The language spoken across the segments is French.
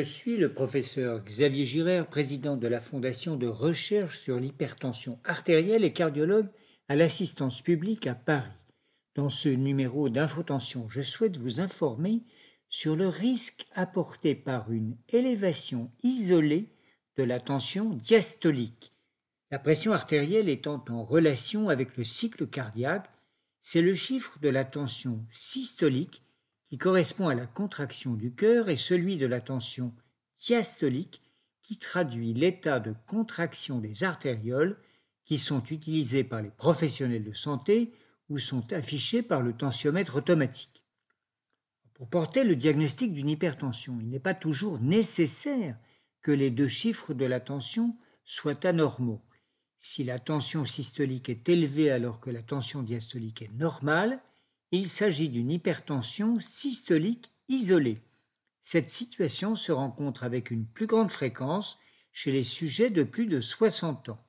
Je suis le professeur Xavier Girard, président de la Fondation de recherche sur l'hypertension artérielle et cardiologue à l'assistance publique à Paris. Dans ce numéro d'infotension, je souhaite vous informer sur le risque apporté par une élévation isolée de la tension diastolique. La pression artérielle étant en relation avec le cycle cardiaque, c'est le chiffre de la tension systolique qui correspond à la contraction du cœur et celui de la tension diastolique qui traduit l'état de contraction des artérioles qui sont utilisés par les professionnels de santé ou sont affichés par le tensiomètre automatique. Pour porter le diagnostic d'une hypertension, il n'est pas toujours nécessaire que les deux chiffres de la tension soient anormaux. Si la tension systolique est élevée alors que la tension diastolique est normale, il s'agit d'une hypertension systolique isolée. Cette situation se rencontre avec une plus grande fréquence chez les sujets de plus de 60 ans.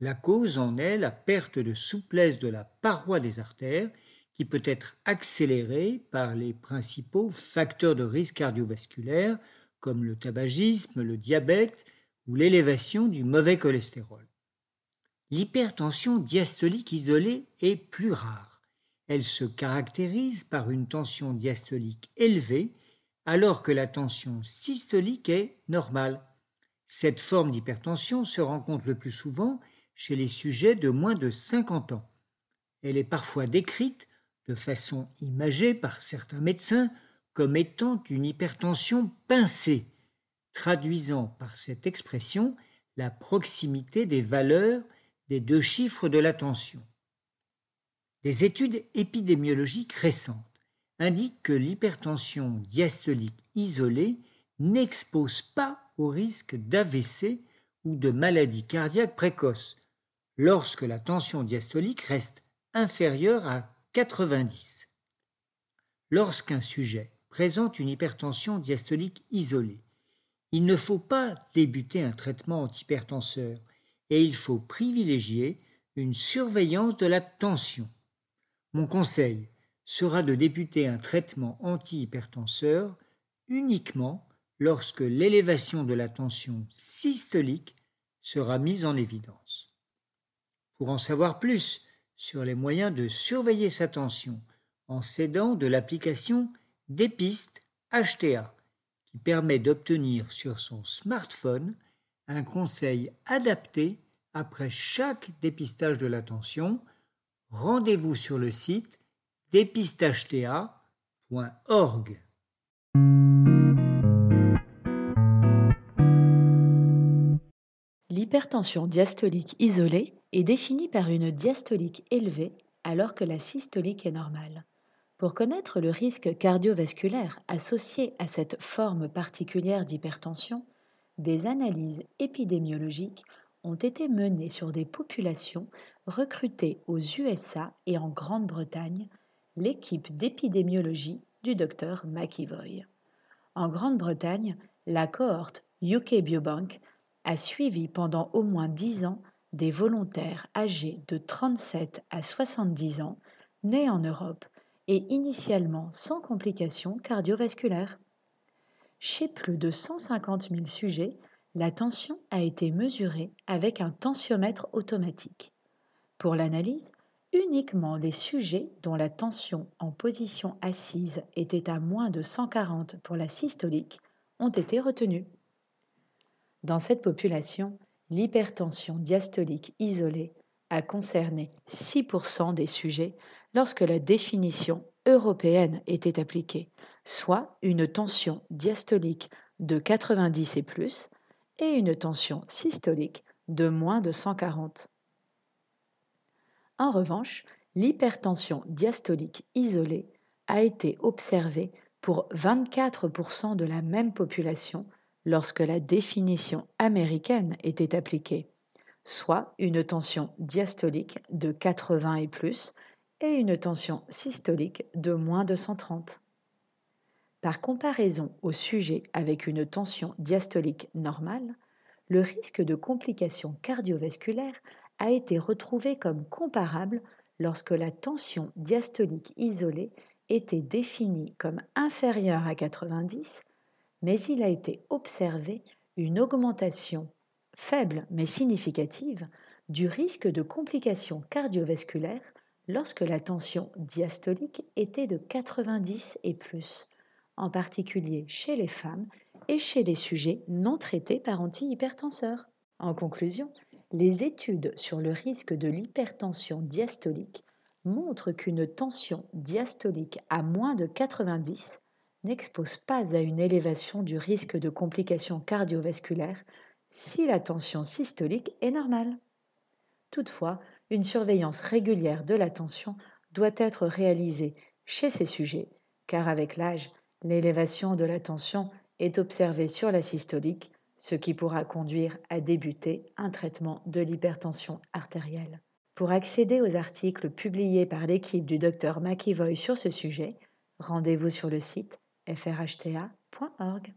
La cause en est la perte de souplesse de la paroi des artères qui peut être accélérée par les principaux facteurs de risque cardiovasculaire comme le tabagisme, le diabète ou l'élévation du mauvais cholestérol. L'hypertension diastolique isolée est plus rare. Elle se caractérise par une tension diastolique élevée alors que la tension systolique est normale. Cette forme d'hypertension se rencontre le plus souvent chez les sujets de moins de 50 ans. Elle est parfois décrite de façon imagée par certains médecins comme étant une hypertension pincée, traduisant par cette expression la proximité des valeurs des deux chiffres de la tension. Des études épidémiologiques récentes indiquent que l'hypertension diastolique isolée n'expose pas au risque d'AVC ou de maladie cardiaque précoce lorsque la tension diastolique reste inférieure à 90. Lorsqu'un sujet présente une hypertension diastolique isolée. Il ne faut pas débuter un traitement antihypertenseur et il faut privilégier une surveillance de la tension. Mon conseil sera de débuter un traitement antihypertenseur uniquement lorsque l'élévation de la tension systolique sera mise en évidence. Pour en savoir plus sur les moyens de surveiller sa tension en s'aidant de l'application Dépiste HTA, qui permet d'obtenir sur son smartphone un conseil adapté après chaque dépistage de l'attention. Rendez-vous sur le site dépistageta.org. L'hypertension diastolique isolée est définie par une diastolique élevée alors que la systolique est normale. Pour connaître le risque cardiovasculaire associé à cette forme particulière d'hypertension, des analyses épidémiologiques ont été menées sur des populations recrutées aux USA et en Grande-Bretagne, l'équipe d'épidémiologie du docteur McEvoy. En Grande-Bretagne, la cohorte UK Biobank a suivi pendant au moins 10 ans des volontaires âgés de 37 à 70 ans nés en Europe et initialement sans complications cardiovasculaires. Chez plus de 150 000 sujets, la tension a été mesurée avec un tensiomètre automatique. Pour l'analyse, uniquement les sujets dont la tension en position assise était à moins de 140 pour la systolique ont été retenus. Dans cette population, l'hypertension diastolique isolée a concerné 6% des sujets lorsque la définition européenne était appliquée, soit une tension diastolique de 90 et plus et une tension systolique de moins de 140. En revanche, l'hypertension diastolique isolée a été observée pour 24% de la même population lorsque la définition américaine était appliquée, soit une tension diastolique de 80 et plus et une tension systolique de moins de 130. Par comparaison au sujet avec une tension diastolique normale, le risque de complications cardiovasculaires a été retrouvé comme comparable lorsque la tension diastolique isolée était définie comme inférieure à 90, mais il a été observé une augmentation faible mais significative du risque de complications cardiovasculaires lorsque la tension diastolique était de 90 et plus, en particulier chez les femmes et chez les sujets non traités par antihypertenseurs. En conclusion, les études sur le risque de l'hypertension diastolique montrent qu'une tension diastolique à moins de 90 n'expose pas à une élévation du risque de complications cardiovasculaires si la tension systolique est normale. Toutefois, une surveillance régulière de la tension doit être réalisée chez ces sujets, car avec l'âge, l'élévation de la tension est observée sur la systolique, ce qui pourra conduire à débuter un traitement de l'hypertension artérielle. Pour accéder aux articles publiés par l'équipe du Dr McEvoy sur ce sujet, rendez-vous sur le site frhta.org.